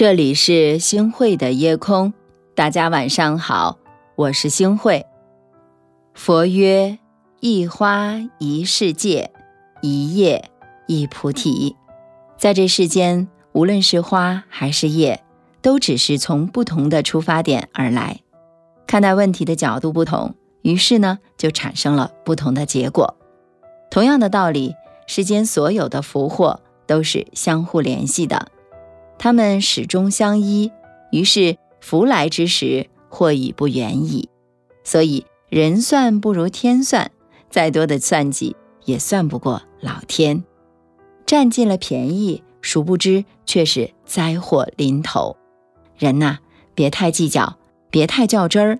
这里是星慧的夜空，大家晚上好，我是星慧。佛曰：一花一世界，一叶一菩提。在这世间，无论是花还是叶，都只是从不同的出发点而来，看待问题的角度不同，于是呢，就产生了不同的结果。同样的道理，世间所有的福祸都是相互联系的。他们始终相依，于是福来之时，祸已不远矣。所以人算不如天算，再多的算计也算不过老天。占尽了便宜，殊不知却是灾祸临头。人呐，别太计较，别太较真儿。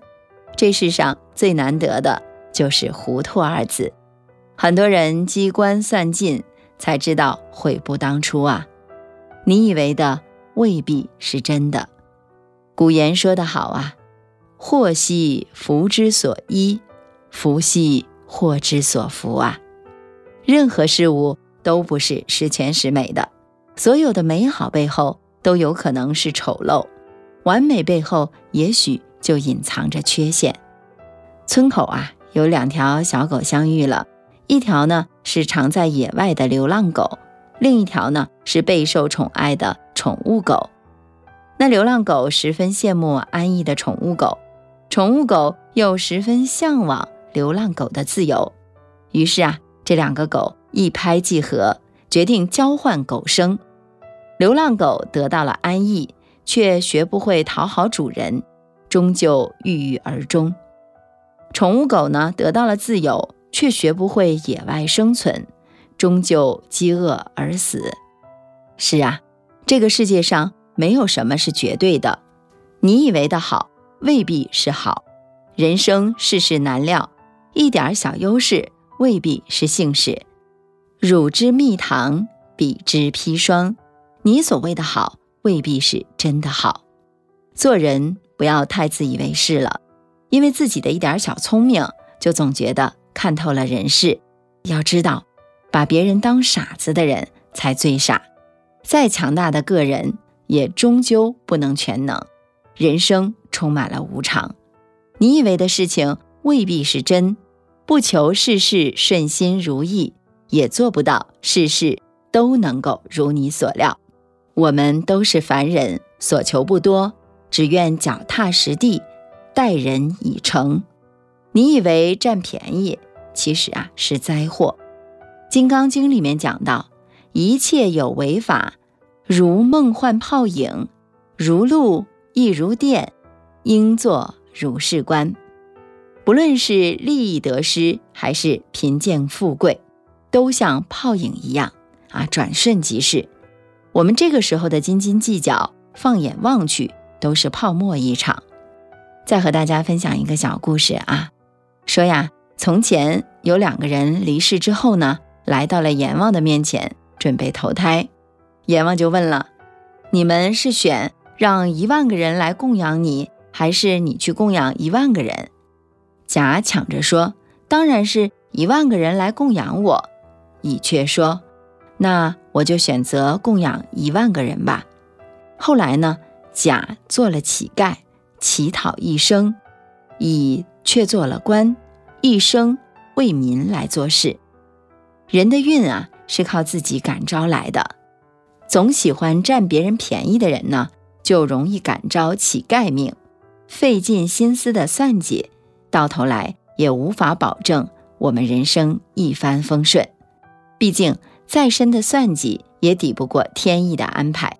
这世上最难得的就是糊涂二字。很多人机关算尽，才知道悔不当初啊！你以为的。未必是真的。古言说得好啊，“祸兮福之所依，福兮祸之所伏”啊。任何事物都不是十全十美的，所有的美好背后都有可能是丑陋，完美背后也许就隐藏着缺陷。村口啊，有两条小狗相遇了，一条呢是常在野外的流浪狗，另一条呢是备受宠爱的。宠物狗，那流浪狗十分羡慕安逸的宠物狗，宠物狗又十分向往流浪狗的自由。于是啊，这两个狗一拍即合，决定交换狗生。流浪狗得到了安逸，却学不会讨好主人，终究郁郁而终。宠物狗呢，得到了自由，却学不会野外生存，终究饥饿而死。是啊。这个世界上没有什么是绝对的，你以为的好未必是好。人生世事难料，一点小优势未必是幸事。汝之蜜糖，彼之砒霜。你所谓的好未必是真的好。做人不要太自以为是了，因为自己的一点小聪明就总觉得看透了人世。要知道，把别人当傻子的人才最傻。再强大的个人，也终究不能全能。人生充满了无常，你以为的事情未必是真。不求事事顺心如意，也做不到事事都能够如你所料。我们都是凡人，所求不多，只愿脚踏实地，待人以诚。你以为占便宜，其实啊是灾祸。《金刚经》里面讲到。一切有为法，如梦幻泡影，如露亦如电，应作如是观。不论是利益得失，还是贫贱富贵，都像泡影一样啊，转瞬即逝。我们这个时候的斤斤计较，放眼望去都是泡沫一场。再和大家分享一个小故事啊，说呀，从前有两个人离世之后呢，来到了阎王的面前。准备投胎，阎王就问了：“你们是选让一万个人来供养你，还是你去供养一万个人？”甲抢着说：“当然是一万个人来供养我。”乙却说：“那我就选择供养一万个人吧。”后来呢，甲做了乞丐，乞讨一生；乙却做了官，一生为民来做事。人的运啊！是靠自己感召来的，总喜欢占别人便宜的人呢，就容易感召乞丐命，费尽心思的算计，到头来也无法保证我们人生一帆风顺。毕竟再深的算计也抵不过天意的安排，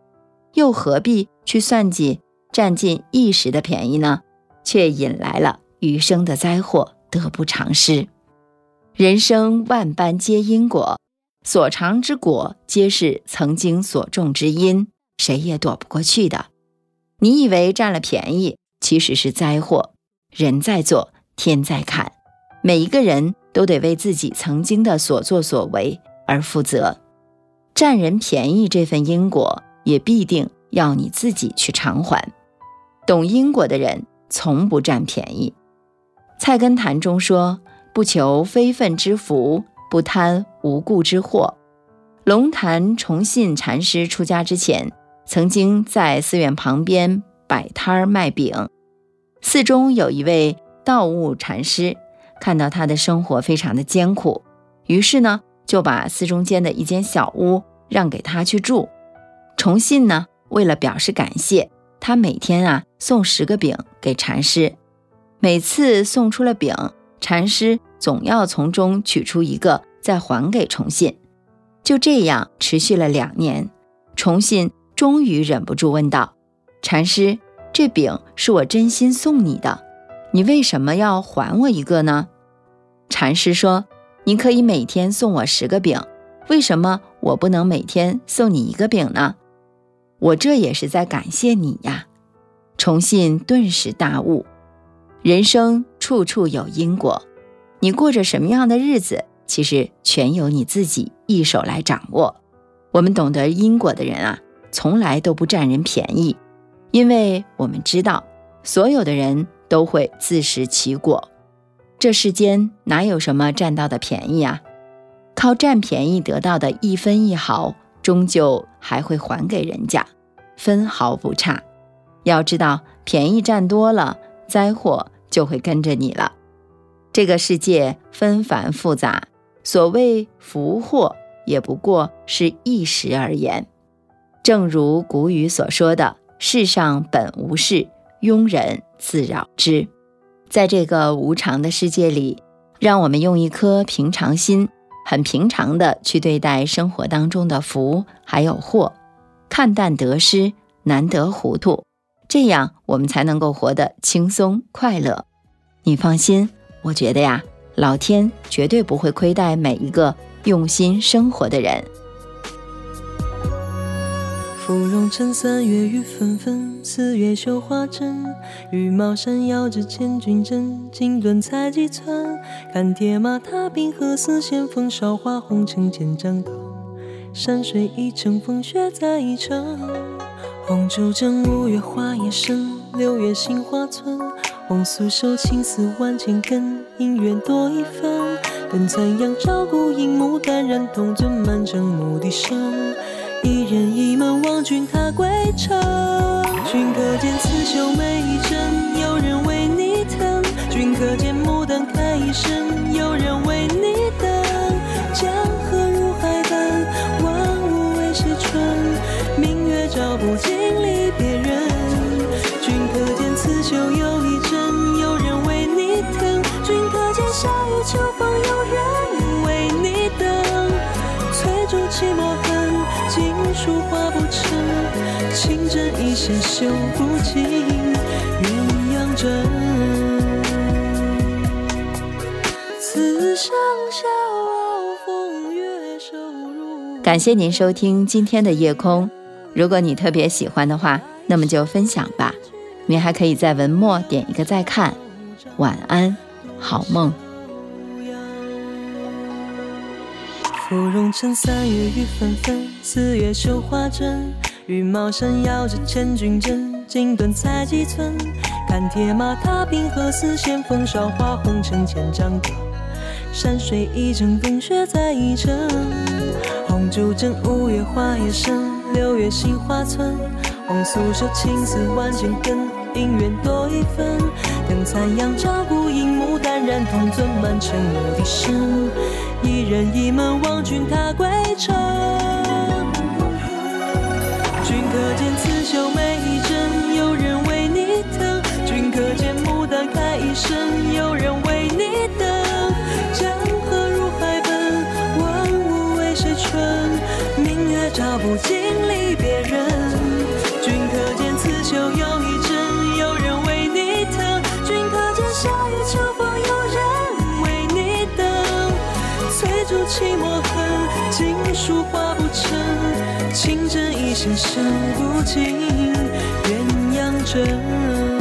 又何必去算计占尽一时的便宜呢？却引来了余生的灾祸，得不偿失。人生万般皆因果。所尝之果，皆是曾经所种之因，谁也躲不过去的。你以为占了便宜，其实是灾祸。人在做，天在看，每一个人都得为自己曾经的所作所为而负责。占人便宜这份因果，也必定要你自己去偿还。懂因果的人，从不占便宜。菜根谭中说：“不求非分之福。”不贪无故之祸。龙潭崇信禅师出家之前，曾经在寺院旁边摆摊儿卖饼。寺中有一位道悟禅师，看到他的生活非常的艰苦，于是呢就把寺中间的一间小屋让给他去住。崇信呢，为了表示感谢，他每天啊送十个饼给禅师，每次送出了饼，禅师总要从中取出一个再还给崇信。就这样持续了两年，崇信终于忍不住问道：“禅师，这饼是我真心送你的，你为什么要还我一个呢？”禅师说：“你可以每天送我十个饼，为什么我不能每天送你一个饼呢？”我这也是在感谢你呀！崇信顿时大悟，人生处处有因果，你过着什么样的日子，其实全由你自己一手来掌握。我们懂得因果的人啊，从来都不占人便宜，因为我们知道，所有的人都会自食其果。这世间哪有什么占到的便宜啊？靠占便宜得到的一分一毫。终究还会还给人家，分毫不差。要知道，便宜占多了，灾祸就会跟着你了。这个世界纷繁复杂，所谓福祸，也不过是一时而言。正如古语所说的：“世上本无事，庸人自扰之。”在这个无常的世界里，让我们用一颗平常心。很平常的去对待生活当中的福还有祸，看淡得失，难得糊涂，这样我们才能够活得轻松快乐。你放心，我觉得呀，老天绝对不会亏待每一个用心生活的人。芙蓉城三月雨纷纷，四月绣花针。羽毛扇摇着千军阵，锦缎裁几寸。看铁马踏冰河，似线风韶华红尘千丈刀。山水一程，风雪再一程。红烛正，五月花叶深，六月杏花村。红酥手，青丝万千根，姻缘多一分。等残阳照孤影，牡丹染铜樽，满城牧笛声。一人一门望君踏归程，君可见刺绣每一针，有人为你疼；君可见牡丹开一生，有人为你等。江河不经历别人。君可见刺绣又一针，有人为你疼；君可见夏雨秋风，有人为你等。翠竹泣墨痕。锦书画不成，情针一线绣不尽鸳鸯枕。此生笑傲风月收入。感谢您收听今天的夜空。如果你特别喜欢的话，那么就分享吧。您还可以在文末点一个再看。晚安，好梦。芙蓉城三月雨纷纷，四月绣花针。羽毛扇摇着千军阵，锦缎裁几寸。看铁马踏冰河，似线风韶华红尘千丈歌。山水一程，风雪在一程。红烛正，五月花叶深，六月杏花村。红酥手，青丝万千根，姻缘多一分。等残阳照孤影，牡丹染铜樽，满城牧笛声。一人一门望君踏归程，竹泣墨痕，锦书画不成，情针意线绣不尽鸳鸯枕。